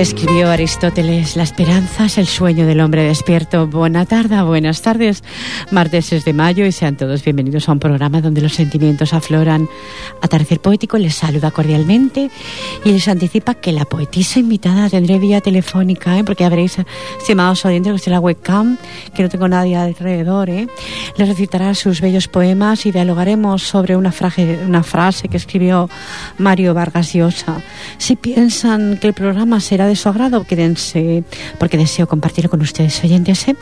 es Escribió Aristóteles, la esperanza es el sueño del hombre despierto. Buena tarde, buenas tardes. Martes es de mayo y sean todos bienvenidos a un programa donde los sentimientos afloran. Atardecer Poético les saluda cordialmente y les anticipa que la poetisa invitada tendré vía telefónica, ¿eh? porque habréis, estimados oyentes, que la webcam, que no tengo nadie alrededor, ¿eh? les recitará sus bellos poemas y dialogaremos sobre una, frase, una frase que escribió Mario Vargas Llosa. Si piensan que el programa será de su agrado, quédense, porque deseo compartirlo con ustedes oyentes. ¿eh?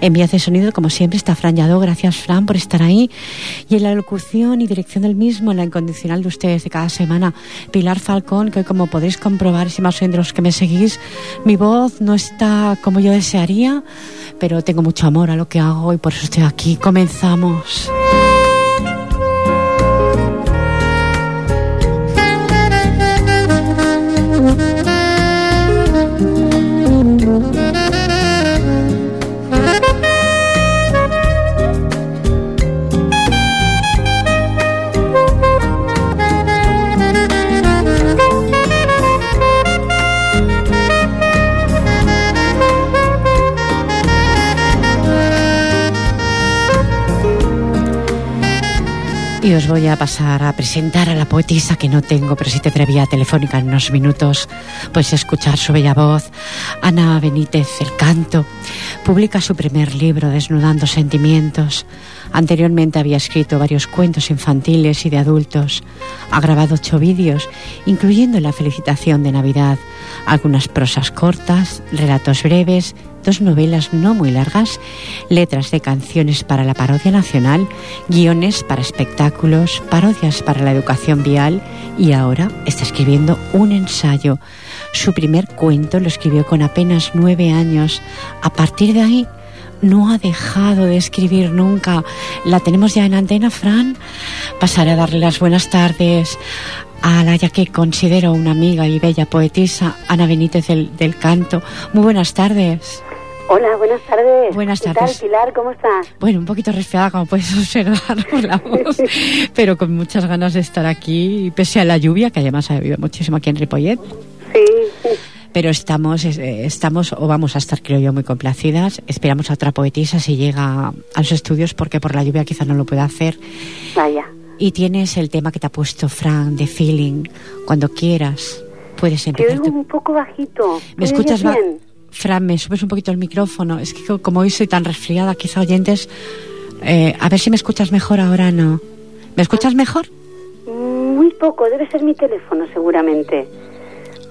En vías de sonido, como siempre, está Fran Yadó. Gracias, Fran, por estar ahí. Y en la locución y dirección del mismo, en la incondicional de ustedes de cada semana, Pilar Falcón, que como podéis comprobar, si más de los que me seguís, mi voz no está como yo desearía, pero tengo mucho amor a lo que hago y por eso estoy aquí. Comenzamos. Y os voy a pasar a presentar a la poetisa que no tengo, pero sí te previa telefónica en unos minutos. Puedes escuchar su bella voz. Ana Benítez, El Canto, publica su primer libro, Desnudando Sentimientos. Anteriormente había escrito varios cuentos infantiles y de adultos. Ha grabado ocho vídeos, incluyendo la felicitación de Navidad, algunas prosas cortas, relatos breves, dos novelas no muy largas, letras de canciones para la parodia nacional, guiones para espectáculos, parodias para la educación vial y ahora está escribiendo un ensayo. Su primer cuento lo escribió con apenas nueve años. A partir de ahí no ha dejado de escribir nunca. La tenemos ya en antena, Fran. Pasaré a darle las buenas tardes a la ya que considero una amiga y bella poetisa, Ana Benítez del, del Canto. Muy buenas tardes. Hola, buenas tardes. Buenas ¿Qué tardes. tal, Pilar? ¿Cómo estás? Bueno, un poquito resfriada, como puedes observar por la voz, pero con muchas ganas de estar aquí, pese a la lluvia, que además ha llovido muchísimo aquí en Ripollet. Sí. Pero estamos, eh, estamos o vamos a estar, creo yo, muy complacidas. Esperamos a otra poetisa si llega a los estudios, porque por la lluvia quizá no lo pueda hacer. Vaya. Y tienes el tema que te ha puesto Fran, de feeling. Cuando quieras, puedes Te empezar. oigo tu- un poco bajito. ¿Me escuchas? bien? Fran, me subes un poquito el micrófono. Es que co- como hoy soy tan resfriada, quizá oyentes, eh, a ver si me escuchas mejor ahora no. ¿Me escuchas mejor? Muy poco, debe ser mi teléfono seguramente.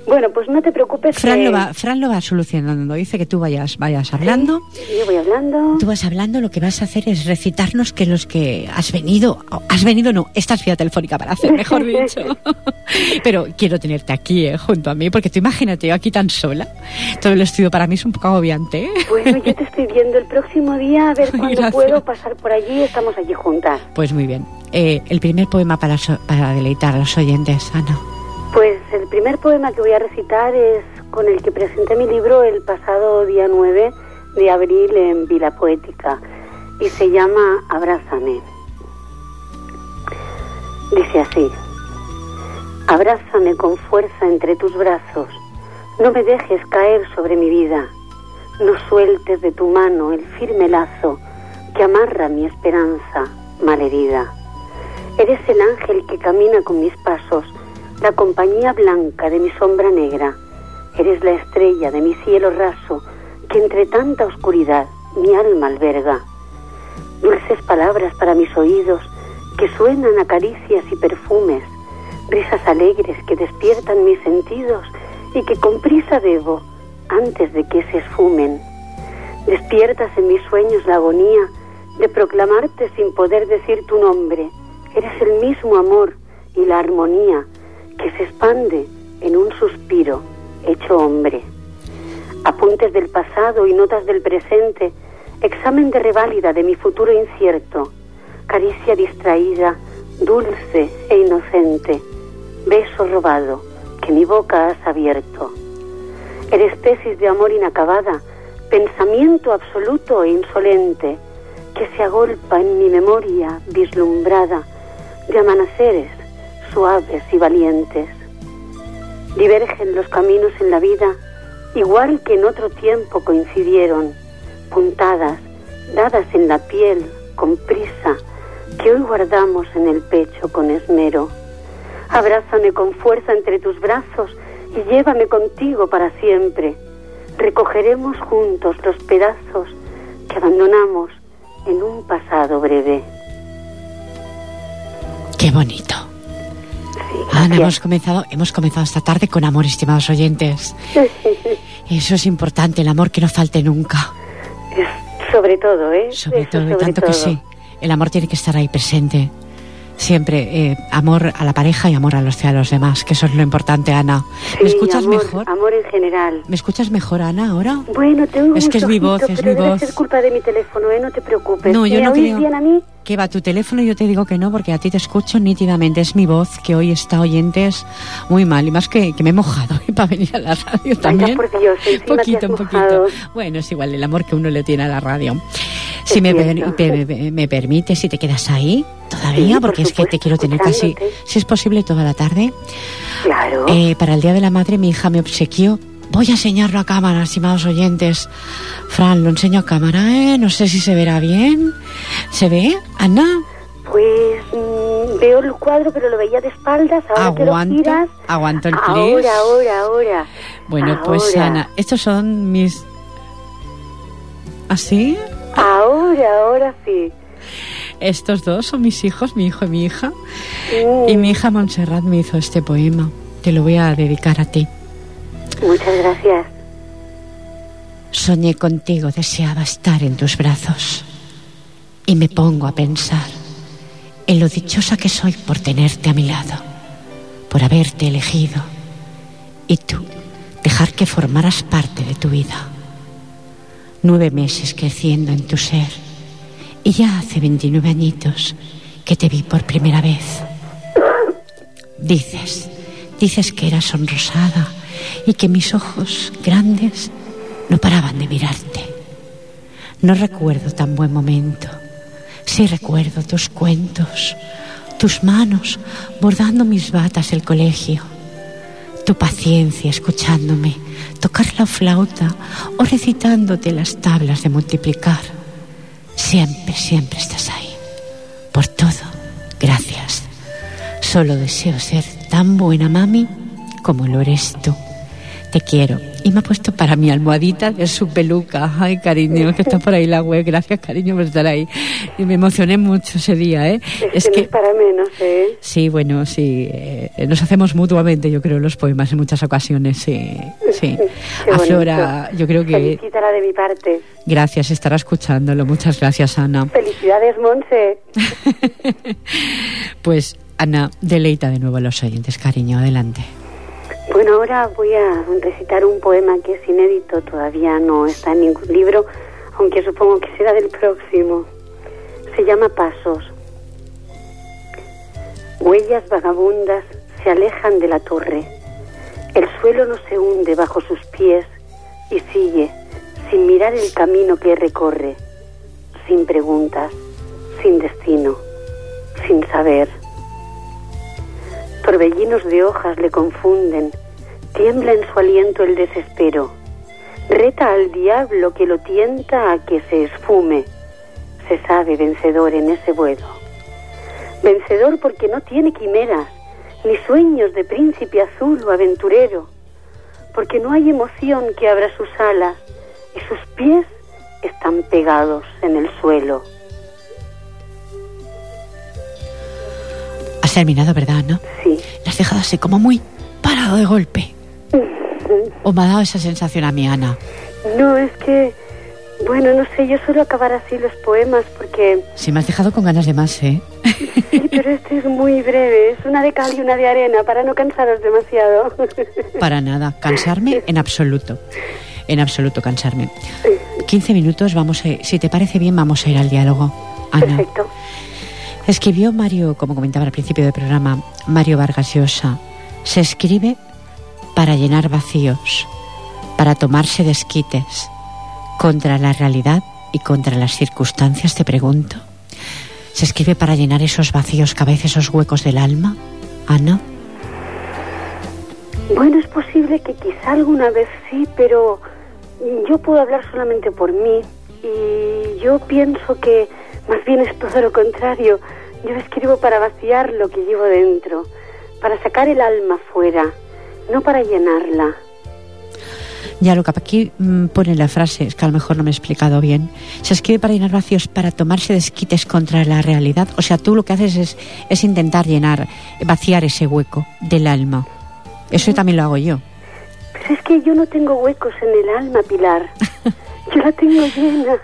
Bueno, pues no te preocupes. Fran, que lo va, Fran lo va solucionando. Dice que tú vayas, vayas hablando. Yo voy hablando. Tú vas hablando, lo que vas a hacer es recitarnos que los que has venido, has venido no, estás vía telefónica para hacer, mejor dicho. Pero quiero tenerte aquí, eh, junto a mí, porque tú imagínate, yo aquí tan sola. Todo el estudio para mí es un poco agobiante. ¿eh? Bueno, yo te estoy viendo el próximo día a ver cuándo puedo pasar por allí. Estamos allí juntas. Pues muy bien. Eh, el primer poema para, so- para deleitar a los oyentes, Ana. Pues el primer poema que voy a recitar es con el que presenté mi libro el pasado día 9 de abril en Vila Poética y se llama Abrázame. Dice así, Abrázame con fuerza entre tus brazos, no me dejes caer sobre mi vida, no sueltes de tu mano el firme lazo que amarra mi esperanza malherida. Eres el ángel que camina con mis pasos, la compañía blanca de mi sombra negra. Eres la estrella de mi cielo raso, que entre tanta oscuridad mi alma alberga. Dulces palabras para mis oídos, que suenan a caricias y perfumes, risas alegres que despiertan mis sentidos y que con prisa debo antes de que se esfumen. Despiertas en mis sueños la agonía de proclamarte sin poder decir tu nombre. Eres el mismo amor y la armonía que se expande en un suspiro hecho hombre. Apuntes del pasado y notas del presente, examen de reválida de mi futuro incierto, caricia distraída, dulce e inocente, beso robado que mi boca has abierto. Eres tesis de amor inacabada, pensamiento absoluto e insolente, que se agolpa en mi memoria vislumbrada de amaneceres suaves y valientes. Divergen los caminos en la vida, igual que en otro tiempo coincidieron, puntadas, dadas en la piel con prisa, que hoy guardamos en el pecho con esmero. Abrázame con fuerza entre tus brazos y llévame contigo para siempre. Recogeremos juntos los pedazos que abandonamos en un pasado breve. Qué bonito. Ana, hemos comenzado, hemos comenzado esta tarde con amor, estimados oyentes. Eso es importante, el amor que no falte nunca. Sobre todo, ¿eh? Sobre Eso todo, y tanto que sí. El amor tiene que estar ahí presente. Siempre, eh, amor a la pareja y amor a los, a los demás, que eso es lo importante, Ana. ¿Me escuchas amor, mejor? Amor en general. ¿Me escuchas mejor, Ana, ahora? Bueno, tengo Es que es mi voz, es pero mi debe voz. ser culpa de mi teléfono, ¿eh? No te preocupes. No, yo ¿Me no creo. bien a mí? Que va tu teléfono yo te digo que no, porque a ti te escucho nítidamente. Es mi voz que hoy está oyentes muy mal. Y más que, que me he mojado ¿eh? para venir a la radio también. por Dios, poquito, un poquito. Bueno, es igual el amor que uno le tiene a la radio. Si me, per- me, me permites, si te quedas ahí todavía, Sí, por porque es que te quiero tener casi, si es posible, toda la tarde. Claro. Eh, para el Día de la Madre mi hija me obsequió. Voy a enseñarlo a cámara, estimados oyentes. Fran, lo enseño a cámara, ¿eh? No sé si se verá bien. ¿Se ve, Ana? Pues mm, veo el cuadro, pero lo veía de espaldas. Ahora que lo Aguanto, giras. aguanto el Ahora, plis. ahora, ahora. Bueno, pues Ahora. Ana, estos son mis... ¿Así? Ahora, ahora sí. Estos dos son mis hijos, mi hijo y mi hija. Mm, Y mi hija Montserrat me hizo este poema. Te lo voy a dedicar a ti. Muchas gracias. Soñé contigo, deseaba estar en tus brazos. Y me pongo a pensar en lo dichosa que soy por tenerte a mi lado, por haberte elegido. Y tú, dejar que formaras parte de tu vida. Nueve meses creciendo en tu ser. Y ya hace 29 añitos que te vi por primera vez. Dices, dices que eras sonrosada y que mis ojos grandes no paraban de mirarte. No recuerdo tan buen momento. Sí recuerdo tus cuentos, tus manos bordando mis batas del colegio, tu paciencia escuchándome, tocar la flauta o recitándote las tablas de multiplicar. Siempre, siempre estás ahí. Por todo, gracias. Solo deseo ser tan buena mami como lo eres tú. Te quiero y me ha puesto para mi almohadita de su peluca. Ay, cariño, que está por ahí la web. Gracias, cariño, por estar ahí. Y me emocioné mucho ese día, ¿eh? Es, que, no es para menos, ¿eh? Sí, bueno, sí. Eh, nos hacemos mutuamente, yo creo, los poemas en muchas ocasiones, sí. sí. a Flora, yo creo que... Felicítala de mi parte. Gracias, estará escuchándolo. Muchas gracias, Ana. Felicidades, Monse. pues, Ana, deleita de nuevo a los oyentes, cariño. Adelante. Ahora voy a recitar un poema que es inédito, todavía no está en ningún libro, aunque supongo que será del próximo. Se llama Pasos. Huellas vagabundas se alejan de la torre. El suelo no se hunde bajo sus pies y sigue, sin mirar el camino que recorre, sin preguntas, sin destino, sin saber. Torbellinos de hojas le confunden, tiembla en su aliento el desespero. Reta al diablo que lo tienta a que se esfume. Se sabe vencedor en ese vuelo. Vencedor porque no tiene quimeras, ni sueños de príncipe azul o aventurero, porque no hay emoción que abra sus alas y sus pies están pegados en el suelo. Has terminado, ¿verdad, no? Sí. La has dejado así como muy parado de golpe. ¿O me ha dado esa sensación a mi Ana? No, es que, bueno, no sé, yo suelo acabar así los poemas porque... Sí, me has dejado con ganas de más, ¿eh? Sí, pero este es muy breve, es una de cal y una de arena, para no cansaros demasiado. Para nada, cansarme en absoluto. En absoluto cansarme. 15 minutos, vamos a, si te parece bien, vamos a ir al diálogo. Ana. Perfecto. Escribió Mario, como comentaba al principio del programa, Mario Vargas Llosa. Se escribe para llenar vacíos, para tomarse desquites, contra la realidad y contra las circunstancias, te pregunto. ¿Se escribe para llenar esos vacíos que a veces esos huecos del alma, Ana? Bueno, es posible que quizá alguna vez sí, pero yo puedo hablar solamente por mí y yo pienso que más bien es todo lo contrario. Yo escribo para vaciar lo que llevo dentro, para sacar el alma fuera, no para llenarla. Ya, lo que aquí mm, pone la frase, es que a lo mejor no me he explicado bien. Se escribe para llenar vacíos, para tomarse desquites contra la realidad. O sea, tú lo que haces es, es intentar llenar, vaciar ese hueco del alma. Eso también lo hago yo. Pero es que yo no tengo huecos en el alma, Pilar. Yo la tengo llena.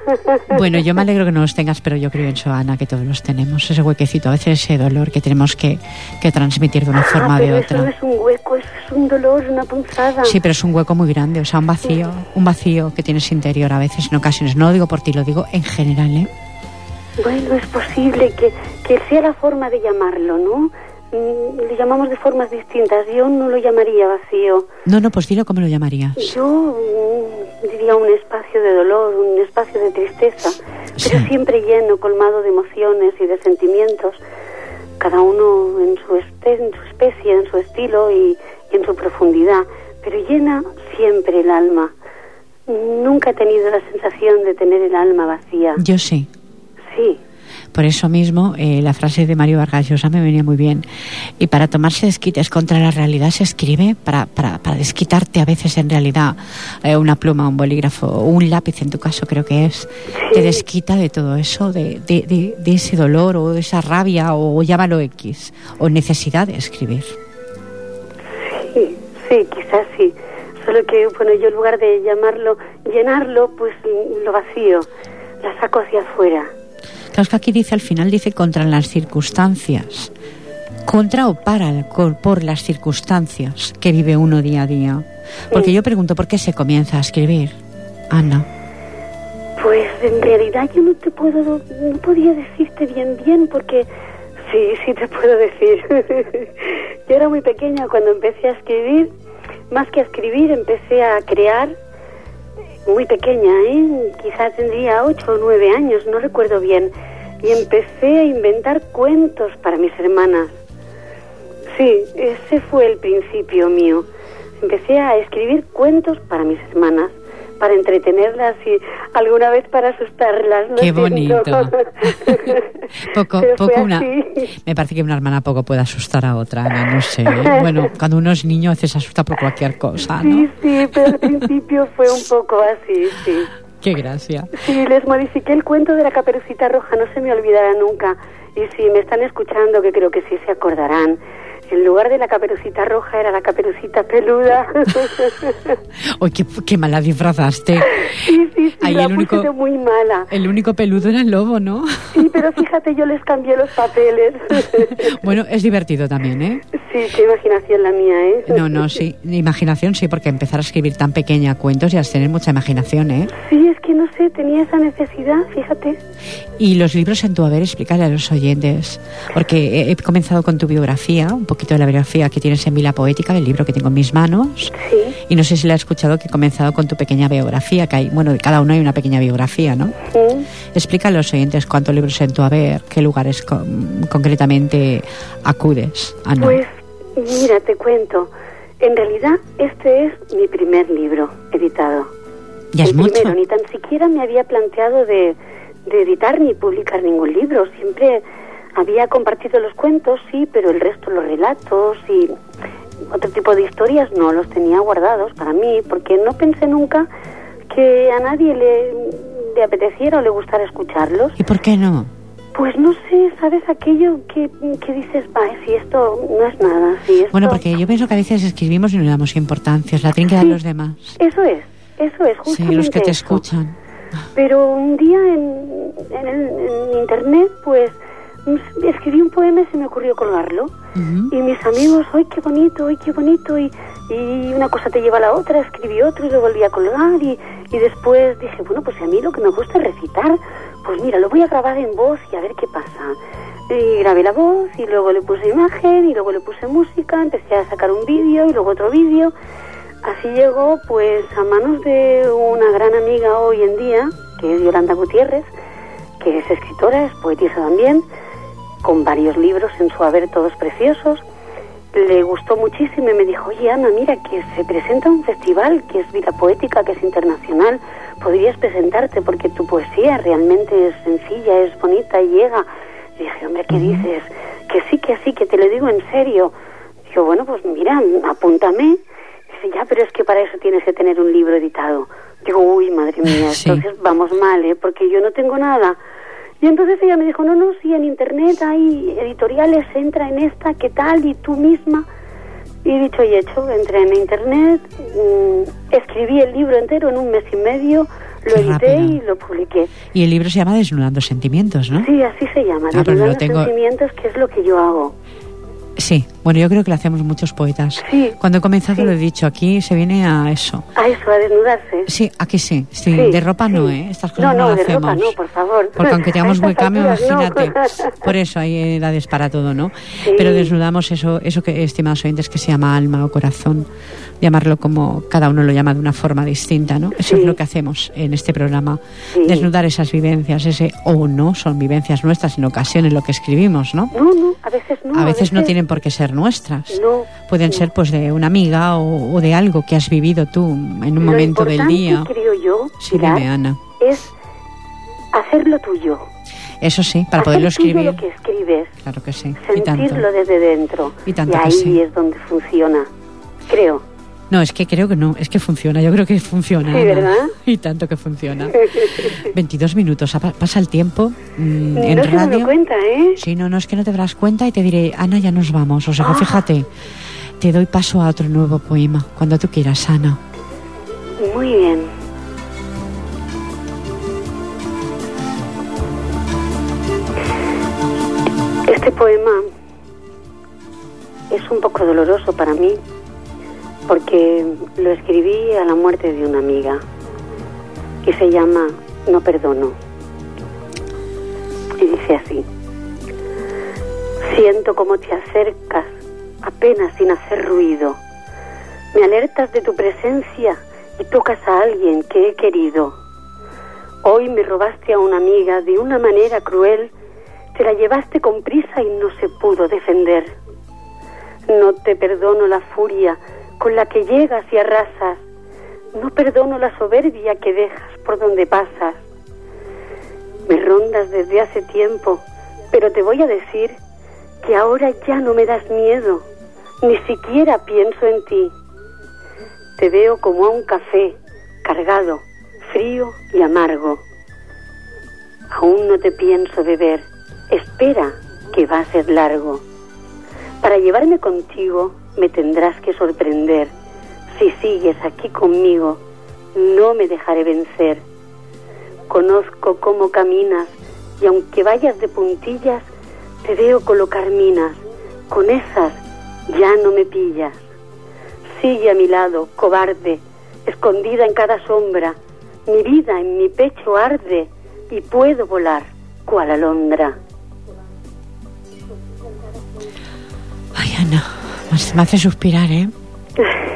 Bueno, yo me alegro que no los tengas, pero yo creo en eso, Ana, que todos los tenemos. Ese huequecito, a veces ese dolor que tenemos que, que transmitir de una forma ah, o de otra. Eso es un hueco, eso es un dolor, una punzada. Sí, pero es un hueco muy grande, o sea, un vacío, un vacío que tienes interior a veces, en ocasiones. No lo digo por ti, lo digo en general, ¿eh? Bueno, es posible que, que sea la forma de llamarlo, ¿no? Mm, Le llamamos de formas distintas. Yo no lo llamaría vacío. No, no, pues dilo cómo lo llamarías. Yo mm, diría un espacio de dolor, un espacio de tristeza, pero siempre lleno, colmado de emociones y de sentimientos, cada uno en su, espe- en su especie, en su estilo y, y en su profundidad, pero llena siempre el alma. Nunca he tenido la sensación de tener el alma vacía. Yo sí. Sí, Por eso mismo, eh, la frase de Mario Vargas Llosa me venía muy bien. Y para tomarse desquites contra la realidad se escribe para, para, para desquitarte a veces en realidad eh, una pluma, un bolígrafo o un lápiz, en tu caso creo que es, te desquita de todo eso, de, de, de, de ese dolor o de esa rabia o llámalo X, o necesidad de escribir. sí, sí, quizás sí. Solo que, bueno, yo en lugar de llamarlo, llenarlo, pues lo vacío, la saco hacia afuera. Claro, es que aquí dice al final, dice contra las circunstancias. Contra o para, co- por las circunstancias que vive uno día a día. Porque yo pregunto, ¿por qué se comienza a escribir? Ana. Pues en realidad yo no te puedo, no podía decirte bien bien porque sí, sí te puedo decir. yo era muy pequeña cuando empecé a escribir, más que a escribir empecé a crear, muy pequeña, ¿eh? quizá tendría ocho o nueve años, no recuerdo bien, y empecé a inventar cuentos para mis hermanas. Sí, ese fue el principio mío. Empecé a escribir cuentos para mis hermanas, para entretenerlas y alguna vez para asustarlas. lo Qué bonito. poco, poco una. Me parece que una hermana poco puede asustar a otra, Ana, no sé. Bueno, cuando uno es niño a veces asusta por cualquier cosa, ¿no? Sí, sí, pero al principio fue un poco así, sí. Qué gracia. Sí, les modifiqué el cuento de la caperucita roja, no se me olvidará nunca. Y si me están escuchando, que creo que sí se acordarán, en lugar de la caperucita roja era la caperucita peluda. Uy, qué, qué mala disfrazaste. sí, sí, sí, Ahí la el único- muy mala. El único peludo era el lobo, ¿no? Sí, pero fíjate, yo les cambié los papeles. Bueno, es divertido también, ¿eh? Sí, qué imaginación la mía, ¿eh? No, no, sí. Imaginación sí, porque empezar a escribir tan pequeña cuentos y a tener mucha imaginación, ¿eh? Sí, es que no sé, tenía esa necesidad, fíjate. Y los libros en tu haber, explícale a los oyentes, porque he, comenzado con tu biografía, un poquito de la biografía que tienes en Vila Poética, el libro que tengo en mis manos, Sí, y no sé si la has escuchado que he comenzado con tu pequeña biografía, que hay, bueno, de cada uno hay una pequeña biografía, ¿no? sí. Explica a los oyentes cuántos libros en tu haber, qué lugares con- concretamente acudes, Ana. Pues mira, te cuento. En realidad, este es mi primer libro editado. ya es mucho. primero, ni tan siquiera me había planteado de, de editar ni publicar ningún libro. Siempre había compartido los cuentos, sí, pero el resto, los relatos y otro tipo de historias no los tenía guardados para mí, porque no pensé nunca que a nadie le, le apeteciera o le gustara escucharlos. ¿Y por qué no? Pues no sé, ¿sabes aquello que, que dices, va, si esto no es nada? Si esto... Bueno, porque yo pienso que a veces escribimos y no le damos importancia, se la tienen que dar Sí. los demás. Eso es, eso es, Sí, justamente los que te eso. escuchan. Pero un día en, en, el- en internet, pues escribí un poema y se me ocurrió colgarlo. Y mis amigos, ¡ay, qué bonito, ay, qué bonito! Y, y una cosa te lleva a la otra, escribí otro y lo volví a colgar. Y, y después dije, bueno, pues a mí lo que me gusta es recitar. Pues mira, lo voy a grabar en voz y a ver qué pasa. Y grabé la voz y luego le puse imagen y luego le puse música, empecé a sacar un vídeo y luego otro vídeo. Así llegó pues a manos de una gran amiga hoy en día, que es Yolanda Gutiérrez, que es escritora, es poetisa también, con varios libros en su haber, todos preciosos. Le gustó muchísimo y me dijo, oye Ana, mira que se presenta un festival que es Vida Poética, que es internacional, podrías presentarte porque tu poesía realmente es sencilla, es bonita y llega. Y dije, hombre, ¿qué dices? Que sí, que sí, que te lo digo en serio. Digo, bueno, pues mira, apúntame. Dice, ya, pero es que para eso tienes que tener un libro editado. Digo, uy, madre mía, Sí. entonces vamos mal, ¿eh? Porque yo no tengo nada. Y entonces ella me dijo, no, no, sí, en internet hay editoriales, entra en esta, ¿qué tal? Y tú misma. Y dicho y hecho, entré en internet, mm, escribí el libro entero en un mes y medio, lo Qué edité y lo publiqué. Y el libro se llama Desnudando Sentimientos, ¿no? Sí, así se llama, Ah, Desnudando tengo- sentimientos, que es lo que yo hago. Sí, bueno, yo creo que lo hacemos muchos poetas. Sí, Cuando he comenzado sí. lo he dicho, aquí se viene a eso. A eso, a desnudarse. Sí, aquí sí, sí, Sí, de ropa no. ¿eh? Estas cosas no, no, no, de hacemos. ropa no, por favor. Porque aunque tengamos alturas, no. imagínate. Por eso hay edades para todo, ¿no? Sí. Pero desnudamos eso, eso que, estimados oyentes, que se llama alma o corazón. Llamarlo como cada uno lo llama de una forma distinta, ¿no? Eso es lo que hacemos en este programa. Desnudar esas vivencias, ese o no son vivencias nuestras, en ocasiones lo que escribimos, ¿no? No, no, a veces no. a veces no tienen por qué ser nuestras. No. Pueden no. ser pues de una amiga o, o de algo que has vivido tú en un Lo momento del día. creo yo, Sí, Pilar, dime, Ana. es hacerlo tuyo. Eso sí, para Hacer poderlo escribir. lo que escribes. Claro que sí. Y tanto. Sentirlo desde dentro. Y tanto que ahí sí. es donde funciona. Creo. No, es que creo que no, es que funciona, yo creo que funciona. Sí. ¿verdad? Y tanto que funciona. 22 minutos, pasa el tiempo mm, en no se me radio. lo cuenta, ¿eh? Sí, no, no, es que no te darás cuenta y te diré, Ana, ya nos vamos. O sea, que Ah. fíjate, te doy paso a otro nuevo poema, cuando tú quieras, Ana. Muy bien. Este poema es un poco doloroso para mí porque lo escribí a la muerte de una amiga y se llama No perdono. Y dice así. Siento como te acercas apenas sin hacer ruido. Me alertas de tu presencia y tocas a alguien que he querido. Hoy me robaste a una amiga de una manera cruel, te la llevaste con prisa y no se pudo defender. No te perdono la furia con la que llegas y arrasas. No perdono la soberbia que dejas por donde pasas. Me rondas desde hace tiempo, pero te voy a decir que ahora ya no me das miedo, ni siquiera pienso en ti. Te veo como a un café, cargado, frío y amargo. Aún no te pienso beber, espera que va a ser largo. Para llevarme contigo me tendrás que sorprender. Si sigues aquí conmigo, no me dejaré vencer. Conozco cómo caminas y aunque vayas de puntillas, te veo colocar minas. Con esas ya no me pillas. Sigue a mi lado, cobarde, escondida en cada sombra. Mi vida en mi pecho arde y puedo volar cual alondra. Ay, Ana, me hace suspirar, ¿eh?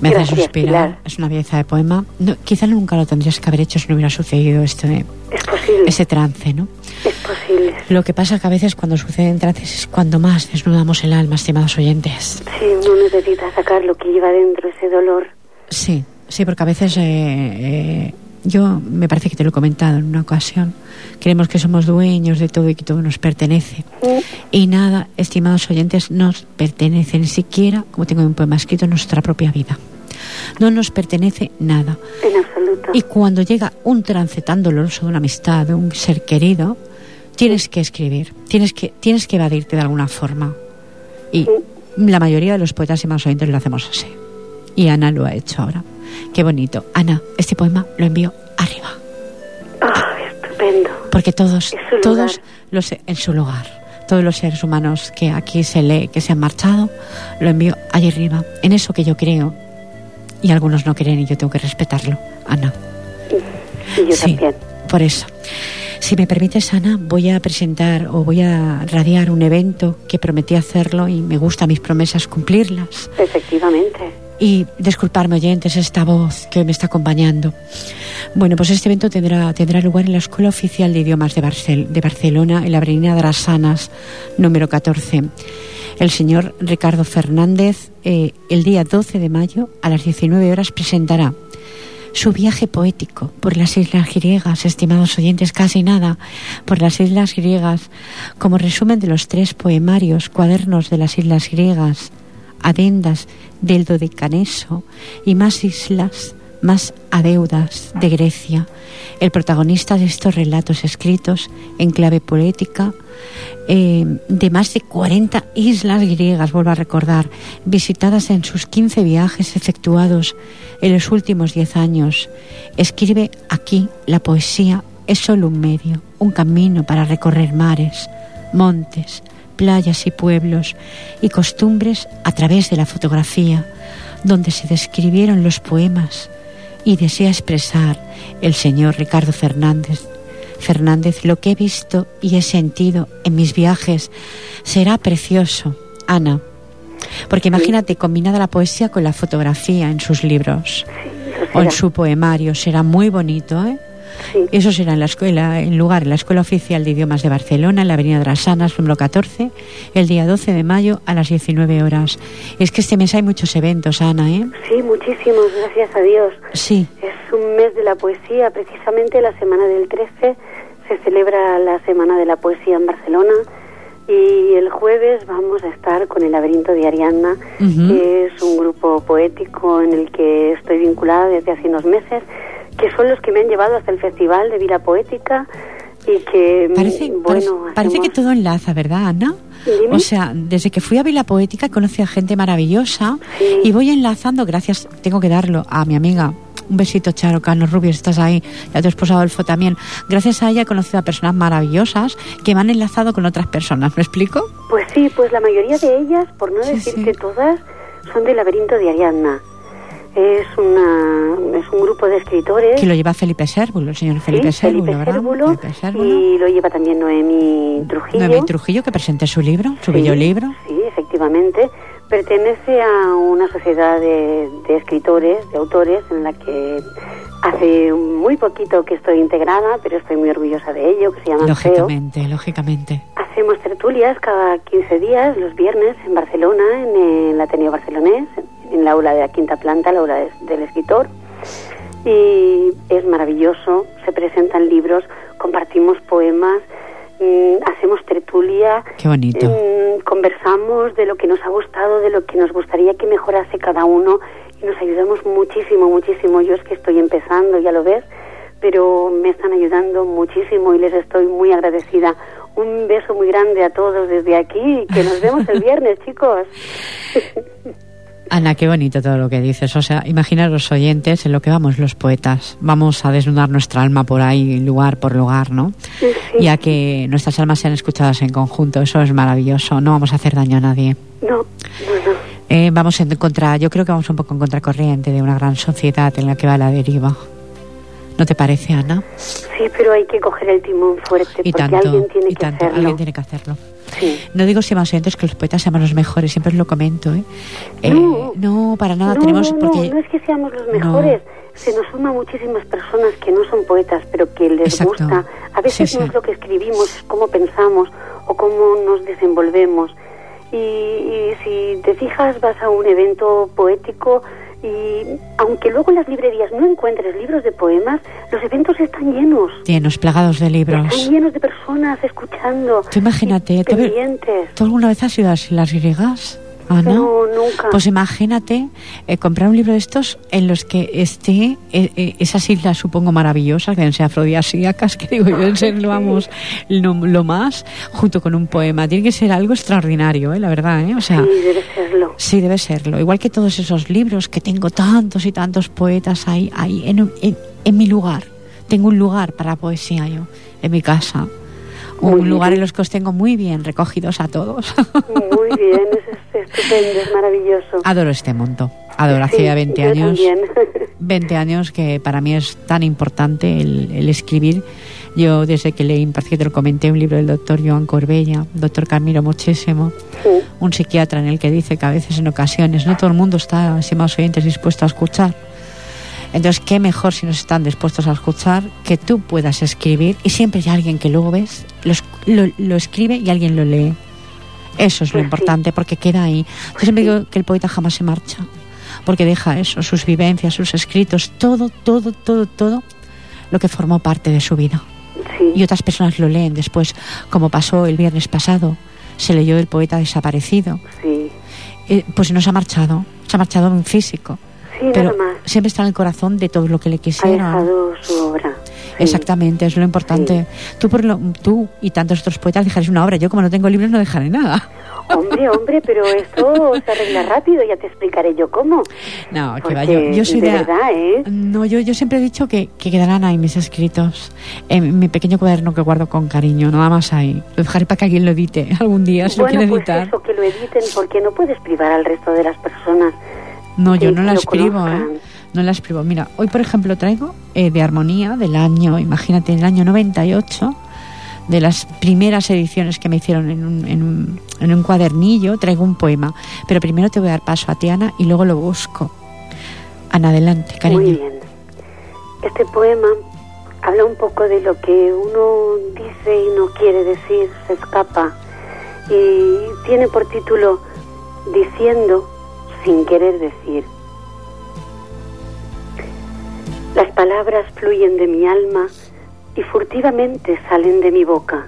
Me hace suspirar. Es una belleza de poema. quizá nunca lo tendrías que haber hecho si no hubiera sucedido esto es posible. ese trance, ¿no? Es posible. Lo que pasa que a veces cuando suceden trances es cuando más desnudamos el alma, estimados oyentes. Sí, uno necesita sacar lo que lleva dentro, ese dolor. Sí, sí, porque a veces eh, eh, yo me parece que te lo he comentado en una ocasión. Creemos que somos dueños de todo y que todo nos pertenece. Y nada, estimados oyentes, nos pertenece ni siquiera, como tengo un poema escrito, nuestra propia vida. No nos pertenece nada. En absoluto. Y cuando llega un trance tan doloroso de una amistad, de un ser querido, tienes que escribir, tienes que, tienes que evadirte de alguna forma. Y la mayoría de los poetas y más oyentes lo hacemos así. Y Ana lo ha hecho ahora. Qué bonito. Ana, este poema lo envío arriba. Ah, estupendo. Porque todos, todos los en su lugar, todos los seres humanos que aquí se lee, que se han marchado, lo envío allí arriba, en eso que yo creo. Y algunos no creen y yo tengo que respetarlo, Ana. Y yo también. Por eso. Si me permites, Ana, voy a presentar o voy a radiar un evento que prometí hacerlo y me gusta mis promesas cumplirlas. Efectivamente y disculparme oyentes esta voz que me está acompañando. Bueno, pues este evento tendrá, tendrá lugar en la Escuela Oficial de Idiomas de, de Barcelona, en la Avenida de las Sanas, número 14. El señor Ricardo Fernández, eh, el día 12 de mayo, a las 19 horas, presentará su viaje poético por las islas griegas, estimados oyentes, casi nada, por las islas griegas, como resumen de los tres poemarios, cuadernos de las islas griegas, adendas del Dodecaneso y más islas más adeudas de Grecia. El protagonista de estos relatos escritos en clave poética eh, de más de 40 islas griegas, vuelvo a recordar, visitadas en sus 15 viajes efectuados en los últimos 10 años. Escribe aquí la poesía es solo un medio, un camino para recorrer mares, montes, playas y pueblos y costumbres a través de la fotografía, donde se describieron los poemas y desea expresar el señor Ricardo Fernández. Fernández, lo que he visto y he sentido en mis viajes será precioso, Ana. Porque imagínate, combinada la poesía con la fotografía en sus libros o en su poemario, será muy bonito, ¿eh? Eso será en la escuela, en lugar, en la Escuela Oficial de Idiomas de Barcelona, en la Avenida de las Sanas, número 14, el día 12 de mayo a las 19 horas. Es que este mes hay muchos eventos, Ana, ¿eh? Sí, muchísimos, gracias a Dios. Sí. Es un mes de la poesía, precisamente la semana del 13 se celebra la Semana de la Poesía en Barcelona y el jueves vamos a estar con el laberinto de Arianna, que es un grupo poético en el que estoy vinculada desde hace unos meses que son los que me han llevado hasta el Festival de Vida Poética y que, mm, parece, bueno, parece, que todo enlaza, ¿verdad, Ana? O sea, desde que fui a Vila Poética conocí a gente maravillosa y voy enlazando, gracias, tengo que darlo a mi amiga. Un besito, Charo, Carlos Rubio, estás ahí, y a tu esposo Adolfo también. Gracias a ella he conocido a personas maravillosas que me han enlazado con otras personas, ¿me explico? Pues sí, pues la mayoría de ellas, por no decir que todas, son del laberinto de Ariadna es una es un grupo de escritores que lo lleva Felipe Sérvulo, el señor Felipe, sí, Felipe Sérvulo, y lo lleva también Noemi Trujillo. Noemi Trujillo que presente su libro, su bello libro. Sí, efectivamente. Pertenece a una sociedad de, de escritores, de autores, en la que hace muy poquito que estoy integrada, pero estoy muy orgullosa de ello, que se llama Lógicamente, lógicamente. Hacemos tertulias cada 15 días, los viernes, en Barcelona, en el Ateneo Barcelonés, en la aula de la quinta planta, la aula del escritor. y es maravilloso, se presentan libros, compartimos poemas, mm, hacemos tertulia, Qué bonito. mm, conversamos de lo que nos ha gustado, de lo que nos gustaría que mejorase cada uno y nos ayudamos muchísimo, muchísimo. Yo es que estoy empezando, ya lo ves, pero me están ayudando muchísimo y les estoy muy agradecida. Un beso muy grande a todos desde aquí y que nos vemos el viernes, chicos. Ana, qué bonito todo lo que dices. O sea, imaginar los oyentes en lo que vamos los poetas. Vamos a desnudar nuestra alma por ahí, lugar por lugar, ¿no? Sí. Y a que nuestras almas sean escuchadas en conjunto. Eso es maravilloso. No vamos a hacer daño a nadie. No, no, no. Eh, vamos en contra, yo creo que vamos un poco en contracorriente de una gran sociedad en la que va la deriva. ¿No te parece, Ana? Sí, pero hay que coger el timón fuerte Y porque tanto, alguien tiene y que tanto, hacerlo. alguien tiene que hacerlo. Sí. No digo seamos oyentes que los poetas seamos los mejores, siempre os lo comento, ¿eh? Eh, No. no, para nada no, tenemos no, porque no, no es que seamos los mejores. Se nos suma muchísimas personas que no son poetas, pero que les Exacto. gusta. A veces Sí, no es lo que escribimos, es cómo pensamos o cómo nos desenvolvemos. Y, y si te fijas, vas a un evento poético y aunque luego en las librerías no encuentres libros de poemas, los eventos están llenos. llenos, plagados de libros. Están llenos de personas escuchando. Tú imagínate, tú. ¿Tú alguna vez has ido a las griegas? Ana? No, nunca. Pues imagínate eh, comprar un libro de estos en los que esté eh, eh, esas islas, supongo, maravillosas, que deben ser afrodisíacas, que digo yo, deben ser, lo, vamos, lo, lo más, junto con un poema. Tiene que ser algo extraordinario, ¿eh? la verdad, ¿eh? O sea, sí, debe serlo. sí, debe serlo. Igual que todos esos libros que tengo tantos y tantos poetas ahí, ahí en, en, en mi lugar. Tengo un lugar para poesía yo, en mi casa. Muy un bien. lugar en los que os tengo muy bien recogidos a todos. Muy bien, es, es estupendo, es maravilloso. Adoro este mundo. Adoro, hace Sí, ya 20 yo años. también. 20 años que para mí es tan importante el, el escribir. Yo desde que leí, parece que te lo comenté, un libro del doctor Joan Corbella, doctor que admiro muchísimo, Sí, un psiquiatra en el que dice que a veces en ocasiones no todo el mundo está, estimados oyentes, dispuesto a escuchar. Entonces, qué mejor si nos están dispuestos a escuchar que tú puedas escribir y siempre hay alguien que luego ves, lo, es- lo- lo escribe y alguien lo lee. Eso es lo Pues importante porque queda ahí. Yo siempre digo que el poeta jamás se marcha porque deja eso, sus vivencias, sus escritos, todo, todo, todo, todo lo que formó parte de su vida. sí. Y otras personas lo leen después, como pasó el viernes pasado. Se leyó El poeta desaparecido. sí. Eh, pues no se ha marchado, se ha marchado en físico. Sí, pero nada más. siempre está en el corazón de todo lo que le Ha quisiera. dejado su obra. Sí. Exactamente, es lo importante. Tú, por lo, tú y tantos otros poetas dejaréis una obra. Yo, como no tengo libros, no dejaré nada. Hombre, hombre, pero esto se arregla rápido, ya te explicaré yo cómo. No, que va, yo, yo soy de de... verdad, ¿eh? No, yo, yo siempre he dicho que, que quedarán ahí mis escritos, en mi pequeño cuaderno que guardo con cariño, nada más ahí. Lo dejaré para que alguien lo edite algún día, si lo bueno, quiere pues editar. eso, que lo editen, porque no puedes privar al resto de las personas. No, yo no la escribo. ¿eh? No la escribo. Mira, hoy por ejemplo traigo eh, de Armonía del año, imagínate, del año 98, de las primeras ediciones que me hicieron en un, en un, en un cuadernillo, traigo un poema. Pero primero te voy a dar paso a ti, Ana, y luego lo busco. Ana, adelante, cariño. Muy bien. Este poema habla un poco de lo que uno dice y no quiere decir, se escapa. Y tiene por título Diciendo sin querer decir. Las palabras fluyen de mi alma y furtivamente salen de mi boca.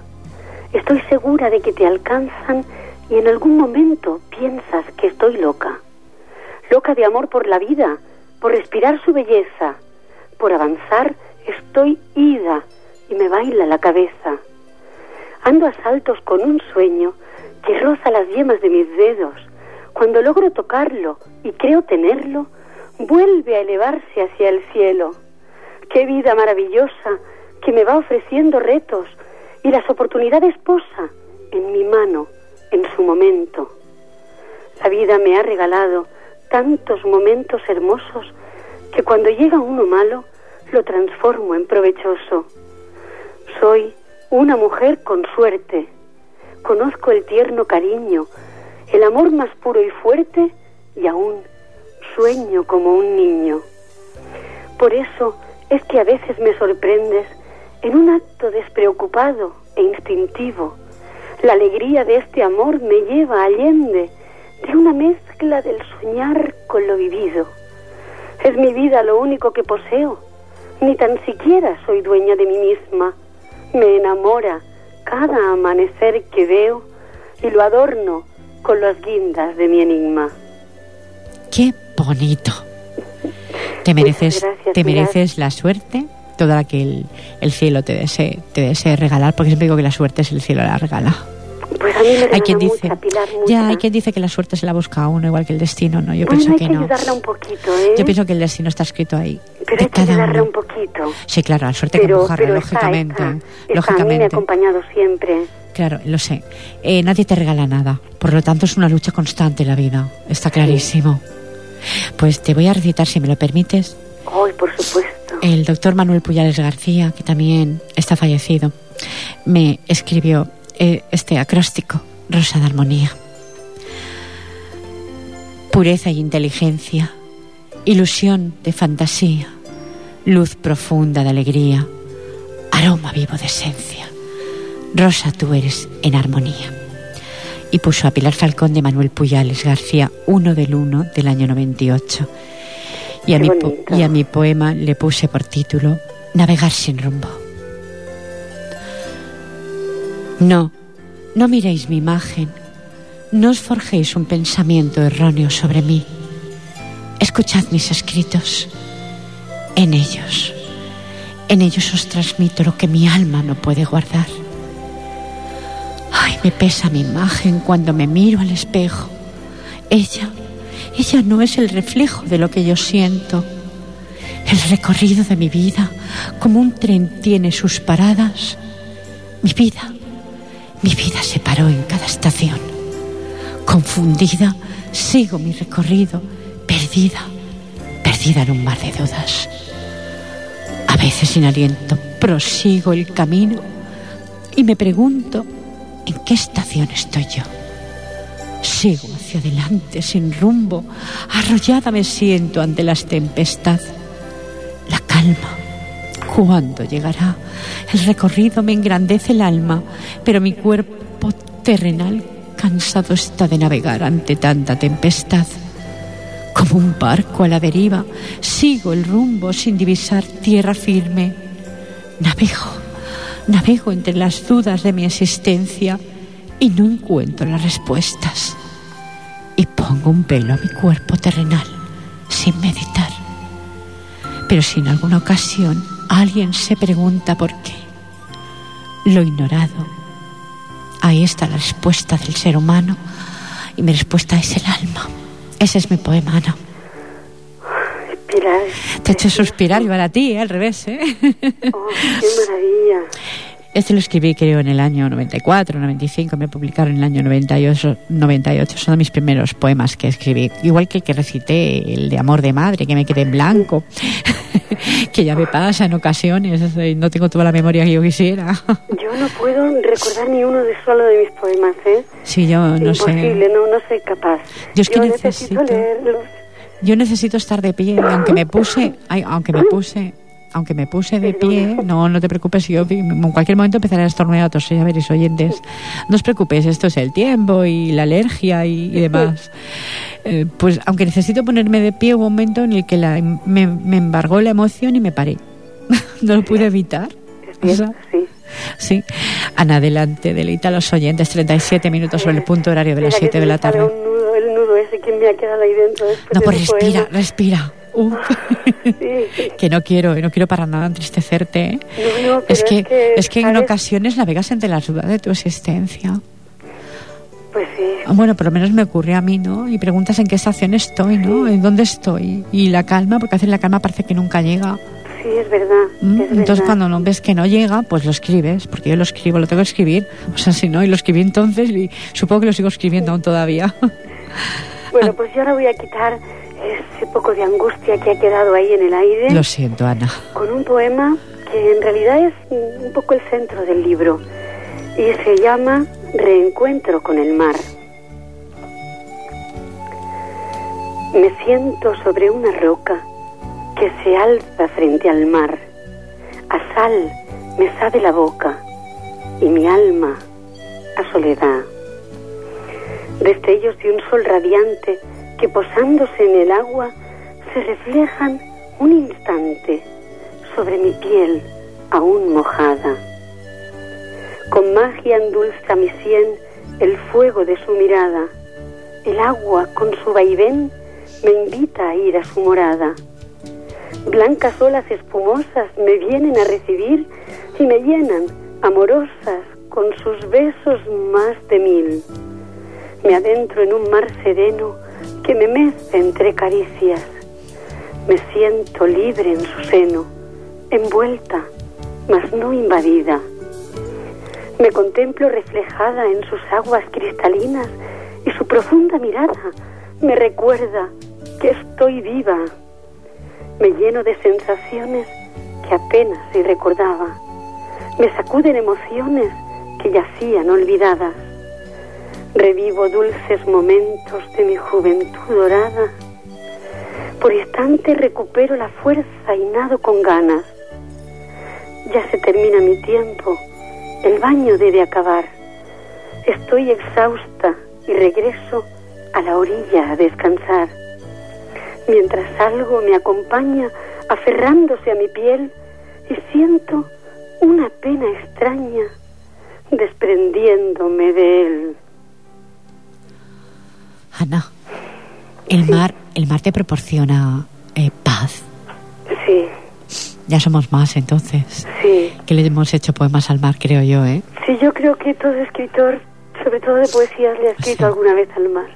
Estoy segura de que te alcanzan y en algún momento piensas que estoy loca. Loca de amor por la vida, por respirar su belleza, por avanzar estoy ida y me baila la cabeza. Ando a saltos con un sueño que roza las yemas de mis dedos. Cuando logro tocarlo y creo tenerlo, vuelve a elevarse hacia el cielo. Qué vida maravillosa que me va ofreciendo retos y las oportunidades posa en mi mano en su momento. La vida me ha regalado tantos momentos hermosos que cuando llega uno malo lo transformo en provechoso. Soy una mujer con suerte. Conozco el tierno cariño, el amor más puro y fuerte y aún sueño como un niño. Por eso es que a veces me sorprendes en un acto despreocupado e instintivo. La alegría de este amor me lleva allende de una mezcla del soñar con lo vivido. Es mi vida lo único que poseo ni tan siquiera soy dueña de mí misma. Me enamora cada amanecer que veo y lo adorno con las guindas de mi enigma. Qué bonito. Te mereces, te mereces la suerte, toda la que el, cielo te desee, te desee regalar, porque siempre digo que la suerte es el cielo la regala. Pues a mí me hay quien dice, ya hay quien dice que la suerte se la busca a uno igual que el destino, no. Yo pienso que, no. un poquito, ¿eh? Yo pienso que el destino está escrito ahí. Pero hay que ayudarle un poquito. Sí, claro, la suerte que empujarla, lógicamente. lógicamente. me ha acompañado siempre. Claro, lo sé. Eh, nadie te regala nada. Por lo tanto, es una lucha constante la vida. Está clarísimo. Pues te voy a recitar, si me lo permites. Ay, por supuesto. El doctor Manuel Puyales García, que también está fallecido, me escribió eh, este acróstico, Rosa de Armonía. Pureza y inteligencia, ilusión de fantasía, luz profunda de alegría, aroma vivo de esencia. Rosa, tú eres en armonía y puso a Pilar Falcón de Manuel Puyales García, uno del uno del año 98. Y a, mi y a mi poema le puse por título Navegar sin rumbo. No, no miréis mi imagen, no os forjéis un pensamiento erróneo sobre mí. Escuchad mis escritos. En ellos, en ellos os transmito lo que mi alma no puede guardar Ay, me pesa mi imagen cuando me miro al espejo. Ella, ella no es el reflejo de lo que yo siento. El recorrido de mi vida, como un tren tiene sus paradas, mi vida, mi vida se paró en cada estación. Confundida, sigo mi recorrido, perdida, perdida en un mar de dudas. A veces sin aliento prosigo el camino y me pregunto ¿En qué estación estoy yo? Sigo hacia adelante sin rumbo, arrollada me siento ante las tempestades. La calma, ¿cuándo llegará? El recorrido me engrandece el alma, pero mi cuerpo terrenal cansado está de navegar ante tanta tempestad. Como un barco a la deriva, sigo el rumbo sin divisar tierra firme. Navego Navego entre las dudas de mi existencia y no encuentro las respuestas. Y pongo un velo a mi cuerpo terrenal sin meditar. Pero si en alguna ocasión alguien se pregunta por qué, lo ignorado, ahí está la respuesta del ser humano y mi respuesta es el alma. Ese es mi poema, Ana. Te he hecho suspirar y para ti, ¿eh? al revés, ¿eh? Oh, ¡Qué maravilla! Este lo escribí creo en el año 94, 95, me publicaron en el año 98, 98. Son mis primeros poemas que escribí. Igual que el que recité, el de Amor de Madre, que me quedé en blanco, que ya me pasa en ocasiones, no tengo toda la memoria que yo quisiera. yo no puedo recordar ni uno de solo de mis poemas, ¿eh? Sí, yo no sé. Imposible, no, no soy capaz. Yo es que necesito, leerlos. Yo necesito estar de pie, aunque me puse, aunque me puse aunque me puse de pie, no, no te preocupes, yo en cualquier momento empezaré a estornudar a toser, a veréis oyentes. No os preocupéis, esto es el tiempo y la alergia y, demás. Eh, pues aunque necesito ponerme de pie, hubo un momento en el que la, me, embargó la emoción y me paré. no lo pude evitar. sí. Sí. Ana, adelante, deleita a los oyentes, 37 minutos sobre el punto horario de las 7 de la tarde. Que me ha quedado ahí dentro. No, pues respira, respira. que no quiero, no quiero para nada entristecerte. ¿eh? es, que, es que, en ocasiones navegas entre las dudas de tu existencia. Pues sí. Bueno, por lo menos me ocurre a mí, ¿no? Y preguntas en qué estación estoy, ¿no? ¿En dónde estoy? Y la calma, porque hacer la calma parece que nunca llega. Sí, es verdad. ¿Mm? entonces, cuando no ves que no llega, pues lo escribes, porque yo lo escribo, lo tengo que escribir. O sea, si no, y lo escribí entonces, y supongo que lo sigo escribiendo aún todavía. Bueno, pues yo ahora voy a quitar ese poco de angustia que ha quedado ahí en el aire. Lo siento, Ana. Con un poema que en realidad es un poco el centro del libro y se llama Reencuentro con el mar. Me siento sobre una roca que se alza frente al mar. A sal me sabe la boca y mi alma a soledad. Destellos de un sol radiante que posándose en el agua se reflejan un instante sobre mi piel aún mojada. Con magia endulza mi sien el fuego de su mirada. El agua con su vaivén me invita a ir a su morada. Blancas olas espumosas me vienen a recibir y me llenan, amorosas, con sus besos más de mil. Me adentro en un mar sereno que me mece entre caricias. Me siento libre en su seno, envuelta, mas no invadida. Me contemplo reflejada en sus aguas cristalinas y su profunda mirada me recuerda que estoy viva. Me lleno de sensaciones que apenas si recordaba. Me sacuden emociones que yacían olvidadas. Revivo dulces momentos de mi juventud dorada. Por instante recupero la fuerza y nado con ganas. Ya se termina mi tiempo. El baño debe acabar. Estoy exhausta y regreso a la orilla a descansar. Mientras algo me acompaña aferrándose a mi piel y siento una pena extraña desprendiéndome de él. Ana, el mar, el mar te proporciona eh, paz. Sí. Ya somos más entonces. Sí. Que le hemos hecho poemas al mar, creo yo, ¿eh? Sí, yo creo que todo escritor, sobre todo de poesías, le ha escrito alguna vez al mar.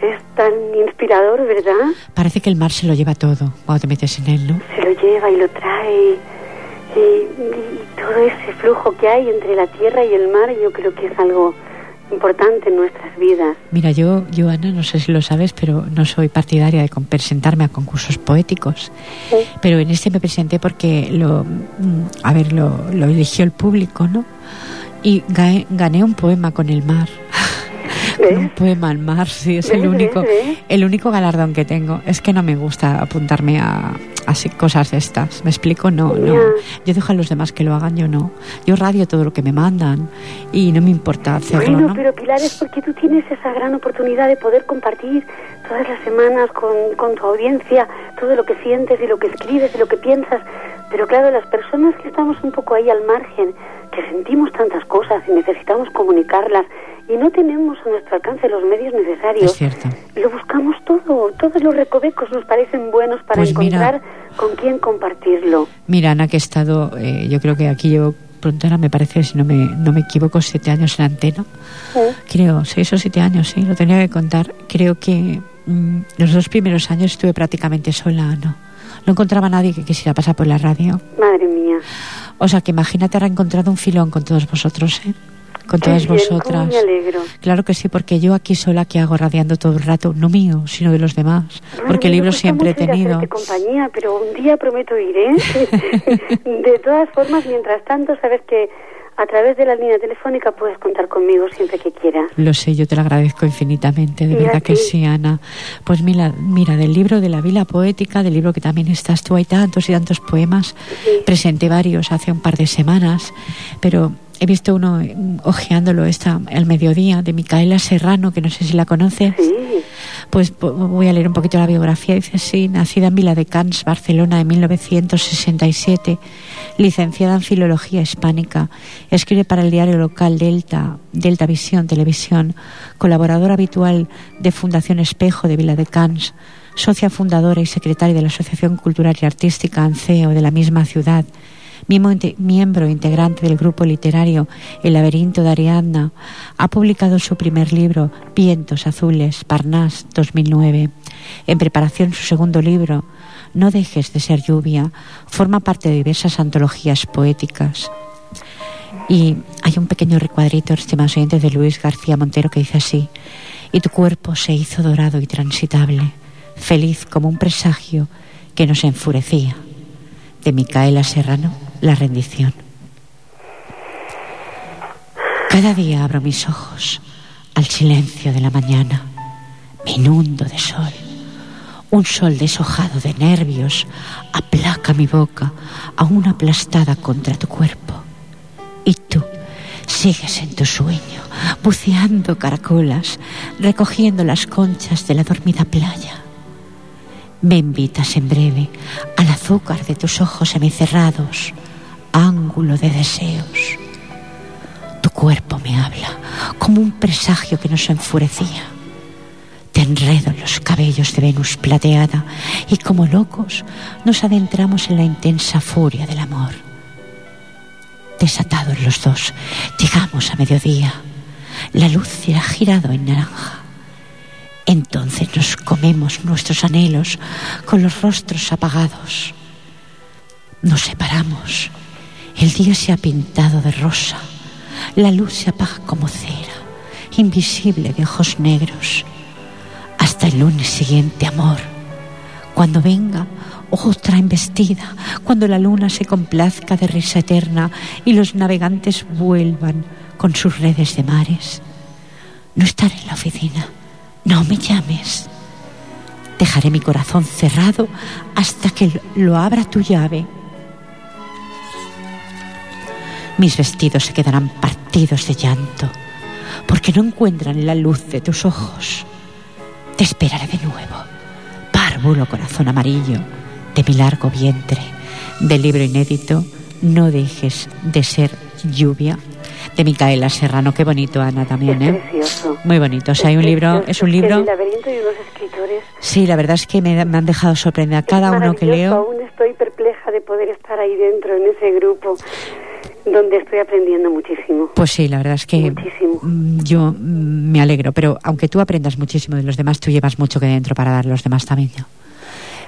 Es tan inspirador, ¿verdad? Parece que el mar se lo lleva todo cuando te metes en él, ¿no? Se lo lleva y lo trae. Y, y todo ese flujo que hay entre la tierra y el mar, yo creo que es algo importante en nuestras vidas. Mira, yo, yo Ana, no sé si lo sabes, pero no soy partidaria de presentarme a concursos poéticos. Sí. Pero en este me presenté porque lo, a ver, lo, lo eligió el público, ¿no? Y gané, gané un poema con el mar. ¿Ves? un poema al mar, sí, es ¿Ves, el único, ves, el único galardón que tengo. Es que no me gusta apuntarme a así cosas de estas. ¿Me explico? No, no. Yo dejo a los demás que lo hagan, yo no. Yo radio todo lo que me mandan y no me importa hacerlo, Bueno, ¿no? pero Pilar, es porque tú tienes esa gran oportunidad de poder compartir todas las semanas con, con tu audiencia todo lo que sientes y lo que escribes y lo que piensas. Pero claro, las personas que estamos un poco ahí al margen, que sentimos tantas cosas y necesitamos comunicarlas y no tenemos a nuestro alcance los medios necesarios, Es cierto. lo buscamos todo. Todos los recovecos nos parecen buenos para Pues mira- encontrar con quién compartirlo. Mira, Ana, que he estado, eh, yo creo que aquí llevo pronto, ahora me parece, si no me, no me equivoco, siete años en antena. ¿Eh? Creo, seis o siete años, sí, lo tenía que contar. Creo que mm, los dos primeros años estuve prácticamente sola, ¿no? No encontraba a nadie que quisiera pasar por la radio. Madre mía. O sea, que imagínate haber encontrado un filón con todos vosotros, ¿eh? Con Qué todas bien, vosotras. me alegro. Claro que sí, porque yo aquí sola que hago radiando todo el rato, no mío, sino de los demás. Bueno, porque libros gusta siempre he ir tenido. hacerte compañía, pero un día prometo ir, ¿eh? de todas formas, mientras tanto, sabes que a través de la línea telefónica puedes contar conmigo siempre que quieras. Lo sé, yo te lo agradezco infinitamente, de Y verdad que sí, Ana. Pues mira, mira, del libro de la Vila Poética, del libro que también estás tú, hay tantos y tantos poemas. Sí. Presenté varios hace un par de semanas, pero he visto uno eh, ojeándolo esta, al mediodía de Micaela Serrano, que no sé si la conoces. Sí, Pues voy a leer un poquito la biografía. Dice así, nacida en Viladecans, Barcelona, en 1967, licenciada en Filología Hispánica, escribe para el diario local Delta, Delta Visión Televisión, colaboradora habitual de Fundación Espejo de Viladecans, socia fundadora y secretaria de la Asociación Cultural y Artística ANCEO de la misma ciudad, miembro, inte- miembro integrante del grupo literario El laberinto de Ariadna, ha publicado su primer libro, Vientos Azules, Parnás, 2009. En preparación su segundo libro, No dejes de ser lluvia, forma parte de diversas antologías poéticas. Y hay un pequeño recuadrito, estimados oyentes, de Luis García Montero que dice así, y tu cuerpo se hizo dorado y transitable, feliz como un presagio que nos enfurecía. De Micaela Serrano, La rendición. Cada día abro mis ojos al silencio de la mañana. Me inundo de sol. Un sol deshojado de nervios aplaca mi boca, aún aplastada contra tu cuerpo. Y tú sigues en tu sueño, buceando caracolas, recogiendo las conchas de la dormida playa. Me invitas en breve al azúcar de tus ojos semicerrados, ángulo de deseos. Tu cuerpo me habla como un presagio que nos enfurecía. Te enredo en los cabellos de Venus plateada y como locos nos adentramos en la intensa furia del amor. Desatados los dos, llegamos a mediodía. La luz se ha girado en naranja. Entonces nos comemos nuestros anhelos con los rostros apagados. Nos separamos. El día se ha pintado de rosa. La luz se apaga como cera, invisible de ojos negros. Hasta el lunes siguiente, amor. Cuando venga otra embestida, cuando la luna se complazca de risa eterna y los navegantes vuelvan con sus redes de mares. No estaré en la oficina no me llames. Dejaré mi corazón cerrado hasta que lo abra tu llave. Mis vestidos se quedarán partidos de llanto porque no encuentran la luz de tus ojos. Te esperaré de nuevo, párvulo corazón amarillo, de mi largo vientre, del libro inédito No dejes de ser lluvia de Micaela Serrano. Qué bonito, Ana, también, ¿eh? Precioso. Muy bonito. O sea, hay un libro, es un libro. El laberinto y unos escritores. Sí, la verdad es que me, han dejado sorprender. Cada uno que leo. Aún estoy perpleja de poder estar ahí dentro, en ese grupo, donde estoy aprendiendo muchísimo. Pues sí, la verdad es que muchísimo. Mm, yo mm, me alegro, pero aunque tú aprendas muchísimo de los demás, tú llevas mucho que dentro para dar a los demás también.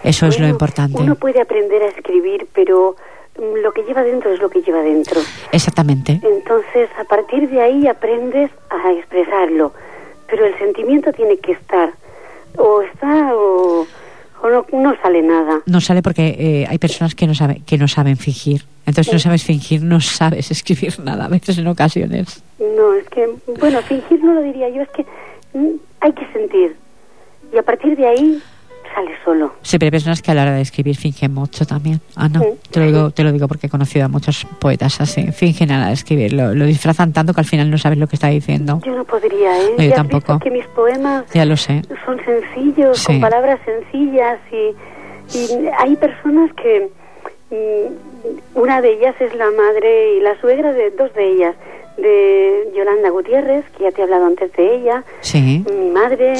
Eso es lo importante. Uno puede aprender a escribir, pero lo que lleva dentro es lo que lleva dentro. Exactamente. Entonces, a partir de ahí aprendes a expresarlo, pero el sentimiento tiene que estar. O está o, no, sale nada. No sale porque eh, hay personas que no, saben que no saben fingir. Entonces, no sabes fingir, no sabes escribir nada, a veces en ocasiones. No, es que, bueno, fingir no lo diría yo, es que mm, hay que sentir. Y a partir de ahí sale solo. Sí, pero hay personas que a la hora de escribir fingen mucho también. Ah, no, te, lo digo, te lo digo porque he conocido a muchos poetas así, fingen a la hora de escribir, lo, disfrazan tanto que al final no sabes lo que está diciendo. Yo no podría, ¿eh? yo tampoco. que mis poemas ya lo sé. son sencillos, con palabras sencillas y, y hay personas que... Mm, una de ellas es la madre y la suegra de dos de ellas de Yolanda Gutiérrez, que ya te he hablado antes de ella. Sí. Mi madre,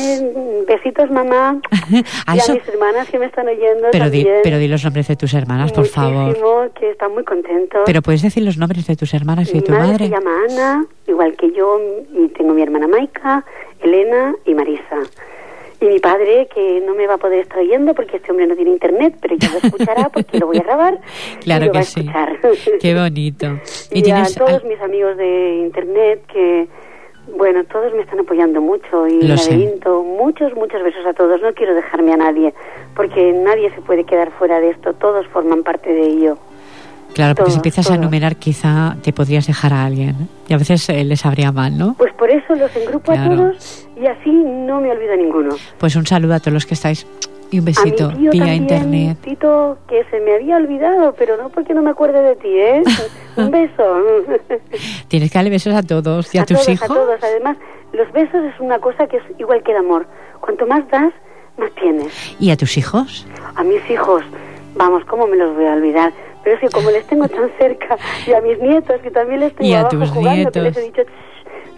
besitos mamá. y a mis hermanas que me están oyendo pero también. Di, pero di los nombres de tus hermanas, por favor. que están muy contentos. Pero puedes decir los nombres de tus hermanas y de tu madre. madre. se llama Ana, igual que yo, y tengo mi hermana Maika, Elena y Marisa. Y mi padre, que no me va a poder estar oyendo porque este hombre no tiene internet, pero ya lo escuchará porque lo voy a grabar. Claro y lo que va a sí. Qué bonito. Y, a todos mis amigos de internet que, bueno, todos me están apoyando mucho y lo laberinto, muchos, muchos besos a todos. No quiero dejarme a nadie porque nadie se puede quedar fuera de esto. Todos forman parte de ello. Claro, porque si empiezas a enumerar quizá te podrías dejar a alguien ¿eh? y a veces eh, les sabría mal, ¿no? Pues por eso los engrupo a todos y así no me olvido ninguno. Pues un saludo a todos los que estáis y un besito a mi tío vía también, internet. Tito, que se me había olvidado, pero no porque no me acuerde de ti, ¿eh? un beso. Tienes que darle besos a todos y a, tus todos, hijos. A todos, además, los besos es una cosa que es igual que el amor. Cuanto más das, más tienes. ¿Y a tus hijos? A mis hijos, vamos, ¿cómo me los voy a olvidar? Pero es que como les tengo tan cerca, y a mis nietos, que también les tengo y a abajo tus jugando, nietos. que les he dicho,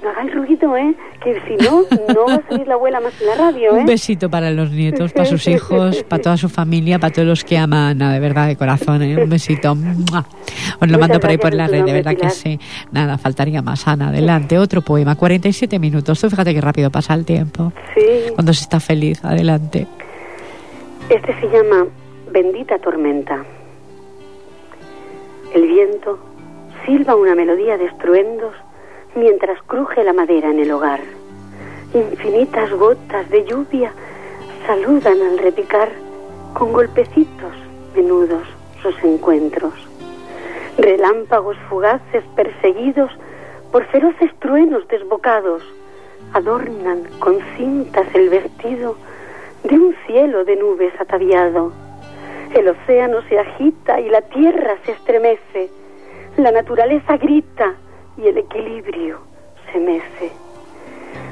no hagáis ruido, ¿eh? Que si no, no va a salir la abuela más en la radio, ¿eh? Un besito para los nietos, para sus hijos, para toda su familia, para todos los que aman, no, de verdad, de corazón, ¿eh? Un besito. ¡Mua! Os lo Muchas mando por ahí por la red, de verdad que sí. Nada, faltaría más. Ana, adelante. Otro poema, 47 minutos. Tú fíjate qué rápido pasa el tiempo. Sí, Cuando se está feliz, adelante. este se llama Bendita Tormenta. El viento silba una melodía de estruendos mientras cruje la madera en el hogar. Infinitas gotas de lluvia saludan al repicar con golpecitos menudos sus encuentros. Relámpagos fugaces perseguidos por feroces truenos desbocados adornan con cintas el vestido de un cielo de nubes ataviado. El océano se agita y la tierra se estremece. La naturaleza grita y el equilibrio se mece.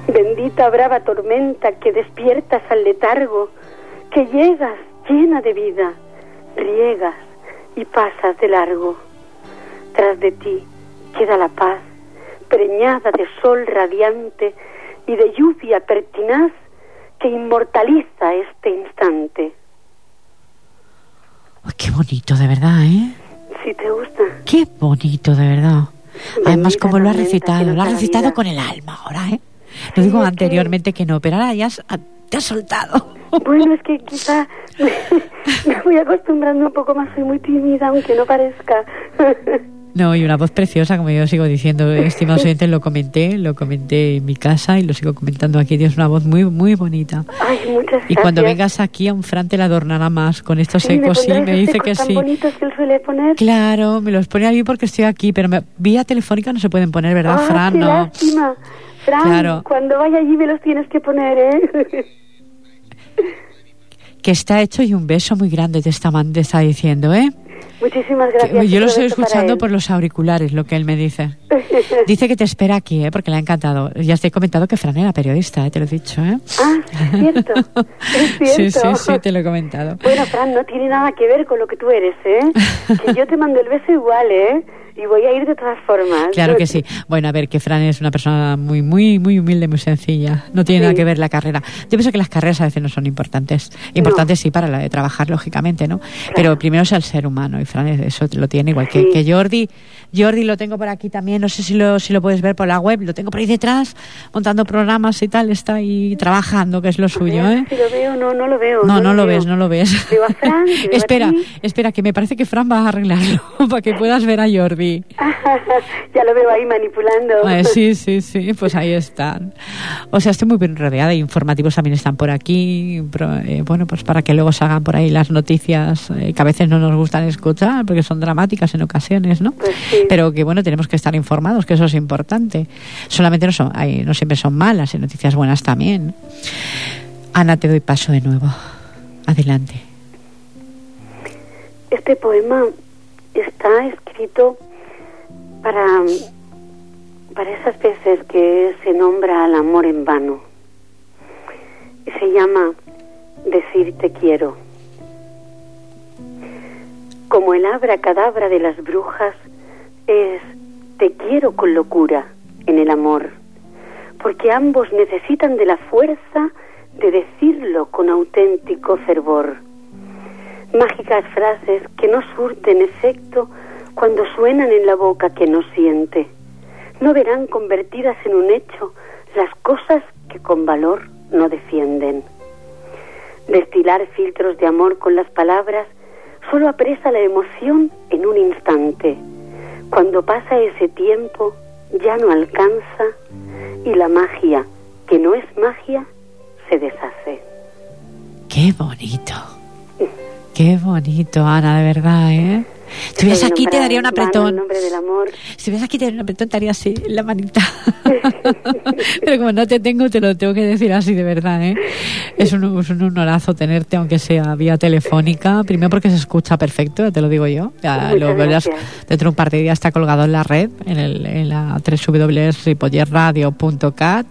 Bendita brava tormenta que despiertas al letargo, que llegas llena de vida, riegas y pasas de largo. Tras de ti queda la paz, preñada de sol radiante y de lluvia pertinaz que inmortaliza este instante. Qué bonito, de verdad, ¿eh? Si te gusta. Qué bonito, de verdad. Además, como lo ha recitado, lo ha recitado con el alma ahora, ¿eh? Lo digo anteriormente que... no, pero ahora ya te has soltado. Bueno, es que quizá me voy acostumbrando un poco más, soy muy tímida, aunque no parezca. No, y una voz preciosa, como yo sigo diciendo, estimados oyentes, lo comenté, lo comenté en mi casa y lo sigo comentando aquí. Tienes una voz muy, muy bonita. Ay, muchas gracias. Y cuando vengas aquí, a un Fran te la adornará más con estos ecos, sí, me dice que tan sí. bonitos que él suele poner? Claro, me los pone a mí porque estoy aquí, pero vía telefónica no se pueden poner, ¿verdad, ah, Fran? Qué no. lástima. Fran, claro. cuando vaya allí me los tienes que poner, ¿eh? que está hecho y un beso muy grande te está, te está diciendo, ¿eh? Muchísimas gracias. yo lo estoy escuchando por los auriculares, lo que él me dice. dice que te espera aquí, ¿eh? porque le ha encantado. Ya te he comentado que Fran era periodista, ¿eh? te lo he dicho. ¿eh? Ah, es cierto. Es cierto. Sí, sí, sí, te lo he comentado. Bueno, Fran, no tiene nada que ver con lo que tú eres, ¿eh? que yo te mando el beso igual, ¿eh? Y voy a ir de todas formas. Claro que sí. Bueno, a ver, que Fran es una persona muy, muy, muy humilde, muy sencilla. No tiene nada que ver la carrera. Yo pienso que las carreras a veces no son importantes. Importantes sí para la de trabajar, lógicamente, ¿no? Pero primero es el ser humano y Fran eso lo tiene igual que, que Jordi. Jordi lo tengo por aquí también, no sé si lo, si lo puedes ver por la web, lo tengo por ahí detrás, montando programas y tal, está ahí trabajando, que es lo suyo, ¿eh? Si lo veo, no, no lo veo. No, no, lo, ves, no lo ves. Veo a Fran, espera, espera, que me parece que Fran va a arreglarlo para que puedas ver a Jordi. ya lo veo ahí manipulando. sí, sí, sí, pues ahí están. O sea, estoy muy bien rodeada informativos también están por aquí. Eh, bueno, pues para que luego salgan por ahí las noticias eh, que a veces no nos gustan escuchar porque son dramáticas en ocasiones, ¿no? Pues sí. Pero que bueno, tenemos que estar informados, que eso es importante. Solamente no, son, hay, no siempre son malas, hay noticias buenas también. Ana, te doy paso de nuevo. Adelante. Este poema está escrito para, para esas veces que se nombra al amor en vano. Se llama Decir te quiero. Como el cadabra de las brujas es te quiero con locura en el amor, porque ambos necesitan de la fuerza de decirlo con auténtico fervor. Mágicas frases que no surten efecto cuando suenan en la boca que no siente. No verán convertidas en un hecho las cosas que con valor no defienden. Destilar filtros de amor con las palabras solo apresa la emoción en un instante. Cuando pasa ese tiempo ya no alcanza y la magia, que no es magia, se deshace. Qué bonito. Qué bonito, Ana, de verdad, ¿eh? Si ves aquí te daría un apretón. amor. Si aquí te daría un apretón, te haría así, la manita. Pero como no te tengo, te lo tengo que decir así de verdad, ¿eh? Es un, es un honorazo tenerte, aunque sea vía telefónica. Primero porque se escucha perfecto, te lo digo yo. Ya lo verás dentro de un par de días está colgado en la red, en, el, en la www.ripollerradio.cat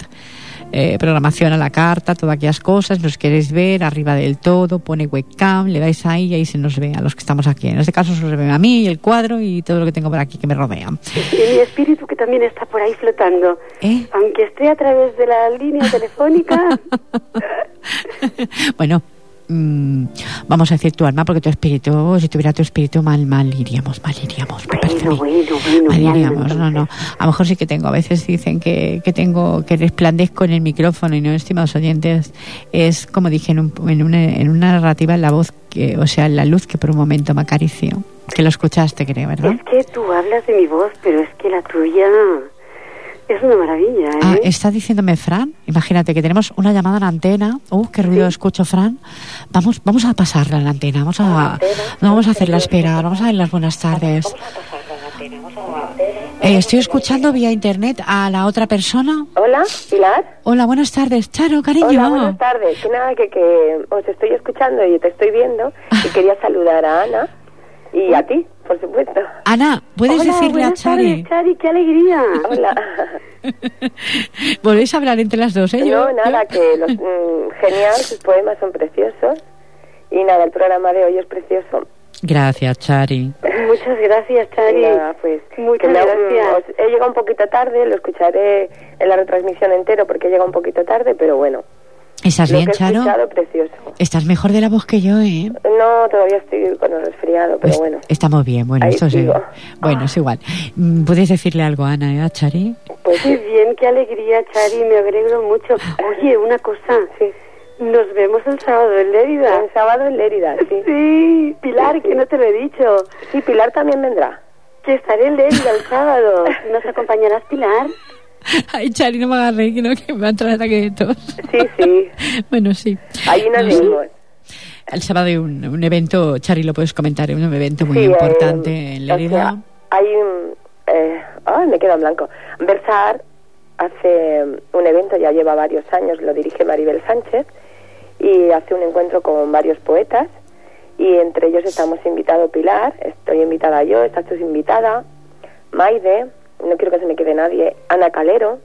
eh, programación a la carta, todas aquellas cosas, nos queréis ver, arriba del todo, pone webcam, le dais ahí y ahí se nos ve a los que estamos aquí. En este caso se nos ve a mí, el cuadro y todo lo que tengo por aquí que me rodea. Y mi espíritu que también está por ahí flotando. ¿Eh? Aunque esté a través de la línea telefónica. bueno, mmm, vamos a decir tu alma, porque tu espíritu, si tuviera tu espíritu mal, mal iríamos, mal iríamos. Me bueno, bueno, bueno, mal iríamos, no, no. A lo mejor sí que tengo, a veces dicen que, que tengo, que resplandezco en el micrófono y no, estimados oyentes, es como dije en, un, en, una, en una narrativa, la voz, que, o sea, la luz que por un momento me acarició. Que lo escuchaste, creo, ¿verdad? Es que tú hablas de mi voz, pero es que la tuya es una maravilla, ¿eh? Ah, está diciéndome Fran. Imagínate que tenemos una llamada en la antena. Uh, qué ruido escucho, Fran. Vamos, vamos a pasarla en la antena. Vamos a, no vamos a hacerla esperar. Vamos a dar las buenas tardes. Eh, estoy escuchando vía internet a la otra persona. Hola, Pilar. Hola, buenas tardes. Charo, cariño. Hola, buenas tardes. Que nada, que, que os estoy escuchando y te estoy viendo. Y quería saludar a Ana y a ti, por supuesto. Ana, ¿puedes Hola, decirle a Chari? tardes, Chari, qué alegría. Hola. Volvéis a hablar entre las dos, ¿eh? Yo- no, nada, que los, mm, genial, sus poemas son preciosos. Y nada, el programa de hoy es precioso. Gracias, Chari. Muchas gracias, Chari. Nada, pues, Muchas me gracias. os- he llegado un poquito tarde, lo escucharé en la retransmisión entero porque he llegado un poquito tarde, pero bueno, ¿Estás lo bien, que he Charo? precioso. Estás mejor de la voz que yo, ¿eh? No, todavía estoy con el resfriado, pero Pues bueno. Estamos bien, bueno, esto sí. Bueno, es igual. Mm, ¿Puedes decirle algo a Ana, eh, a Chari? Pues Qué bien, qué alegría, Chari, me alegro mucho. Oye, una cosa, sí. nos vemos el sábado en Lérida. El sábado en Lérida, sí. Sí, Pilar, que no te lo he dicho, Sí, Pilar también vendrá. que estaré en Lérida el sábado. ¿Nos acompañarás, Pilar? Ay, Chari, no me reír, que no, que me va a entrar ataque de tos. Sí, sí. bueno, sí. Allí nos No vemos. El sábado hay un, un evento, Chari, lo puedes comentar, un evento muy Sí, importante eh, en o sea, Lérida. hay un... Eh, ay, me quedo en blanco. Versar hace un evento, ya lleva varios años, lo dirige Maribel Sánchez, y hace un encuentro con varios poetas, y entre ellos estamos invitado Pilar, estoy invitada yo, estás tú invitada, Maide, no quiero que se me quede nadie, Ana Calero,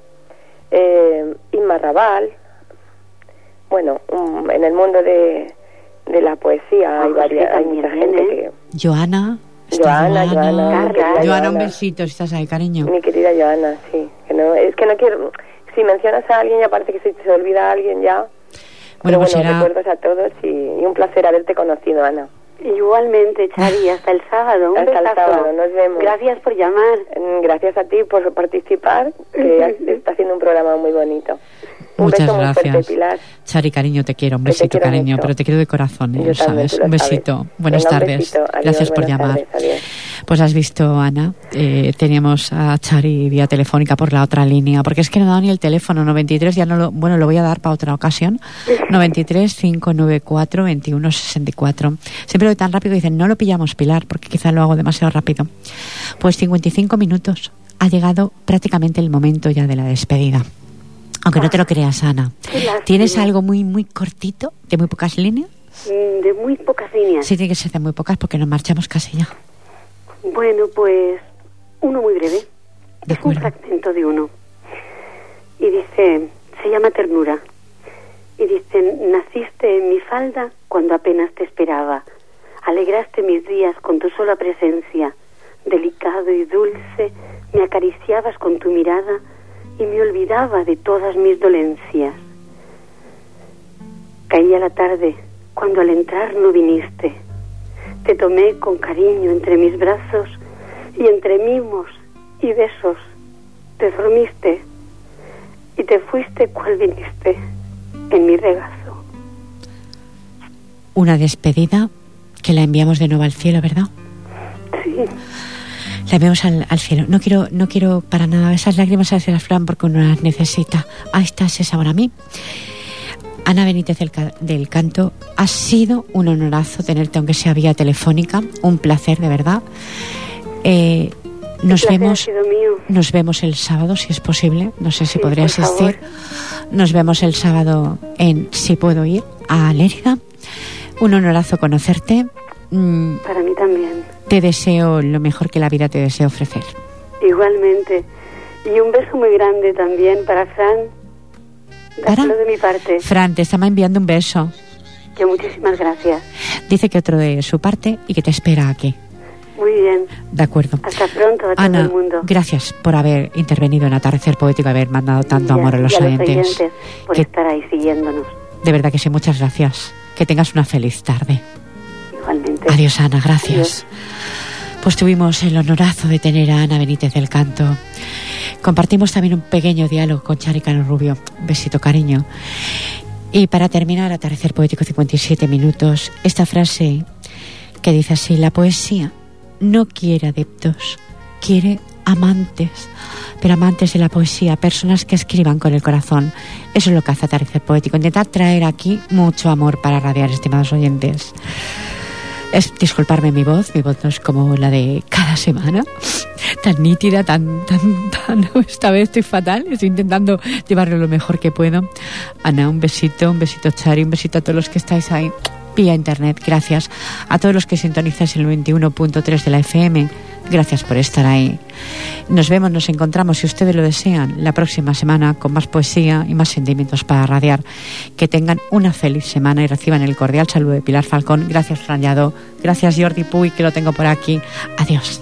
eh, Inma Raval, bueno, um, en el mundo de, de la poesía Ah, hay, José varias, hay mucha viene, gente ¿eh? que... Joana. Joana, Joana, querida Joana, un Joana. besito si estás ahí, cariño. Mi querida Joana, sí. Que no, es que no quiero... Si mencionas a alguien ya parece que se, se olvida a alguien ya. Bueno, Pero pues bueno, será- recuerdos a todos y, y un placer haberte conocido, Ana. Igualmente, Chari, hasta el sábado. Un Hasta el sábado, nos vemos. Gracias por llamar. Mm, Gracias a ti por participar, que está haciendo un programa muy bonito. Un Muchas beso muy gracias. fuerte, Pilar. Chari, cariño, te quiero. Un besito, quiero cariño. mucho. Pero te quiero de corazón, ¿eh? Sabes. Un besito. Buenas Venga, tardes. besito. Adiós, Gracias por llamar. tardes. Pues has visto, Ana, eh, teníamos a Chari vía telefónica por la otra línea, porque es que no dado ni el teléfono 93, ya no lo, bueno, lo voy a dar para otra ocasión. 93 594 21 64. Siempre lo tan rápido dicen, no lo pillamos, Pilar, porque quizá lo hago demasiado rápido. Pues 55 minutos. Ha llegado prácticamente el momento ya de la despedida. Aunque no te lo creas, Ana. ¿Tienes algo muy, muy cortito, de muy pocas líneas? Mm, De muy pocas líneas. Sí, tiene que ser de muy pocas porque nos marchamos casi ya. Bueno, pues uno muy breve. De es un fragmento de uno. Y dice, se llama Ternura. Y dice, naciste en mi falda cuando apenas te esperaba. Alegraste mis días con tu sola presencia. Delicado y dulce, me acariciabas con tu mirada y me olvidaba de todas mis dolencias. Caía la tarde cuando al entrar no viniste. Te tomé con cariño entre mis brazos y entre mimos y besos te dormiste y te fuiste cual viniste en mi regazo. Una despedida que la enviamos de nuevo al cielo, ¿verdad? Sí, La enviamos al, al cielo. No quiero, no quiero para nada esas lágrimas se las flan porque uno las necesita. Ahí está, es ahora a mí. Ana Benítez del, Ca- del Canto, ha sido un honorazo tenerte, aunque sea vía telefónica. Un placer, de verdad. Eh, nos vemos. Nos vemos el sábado, si es posible. No sé si Sí, podría favor. asistir. Nos vemos el sábado en Si Puedo Ir a Lérida. Un honorazo conocerte. Mm, Para mí también. Te deseo lo mejor que la vida te desea ofrecer. Igualmente. Y un beso muy grande también para Fran. ¿Para? De mi parte. Fran, te estaba enviando un beso. Que muchísimas gracias. Dice que otro de su parte y que te espera aquí. Muy bien. De acuerdo. Hasta pronto a todo Ana, el mundo. gracias por haber intervenido en Atardecer Poético y haber mandado tanto amor a los a oyentes. oyentes por Que- estar ahí siguiéndonos. De verdad que sí, muchas gracias. Que tengas una feliz tarde. Igualmente. Adiós, Ana, gracias. Adiós. Pues tuvimos el honorazo de tener a Ana Benítez del Canto. Compartimos también un pequeño diálogo con Chari Cano Rubio. Besito, cariño. Y para terminar, Atardecer Poético 57 minutos, esta frase que dice así, la poesía no quiere adeptos, quiere amantes, pero amantes de la poesía, personas que escriban con el corazón. Eso es lo que hace Atardecer Poético, intentar traer aquí mucho amor para radiar, estimados oyentes. Es disculparme mi voz, mi voz no es como la de cada semana, tan nítida, tan, tan, tan. Esta vez estoy fatal, estoy intentando llevarlo lo mejor que puedo. Ana, un besito, un besito Chari, un besito a todos los que estáis ahí vía internet. Gracias a todos los que sintonizáis el 91.3 de la FM. Gracias por estar ahí. Nos vemos, nos encontramos, si ustedes lo desean, la próxima semana con más poesía y más sentimientos para radiar. Que tengan una feliz semana y reciban el cordial saludo de Pilar Falcón. Gracias, Rayado. Gracias, Jordi Puy, que lo tengo por aquí. Adiós.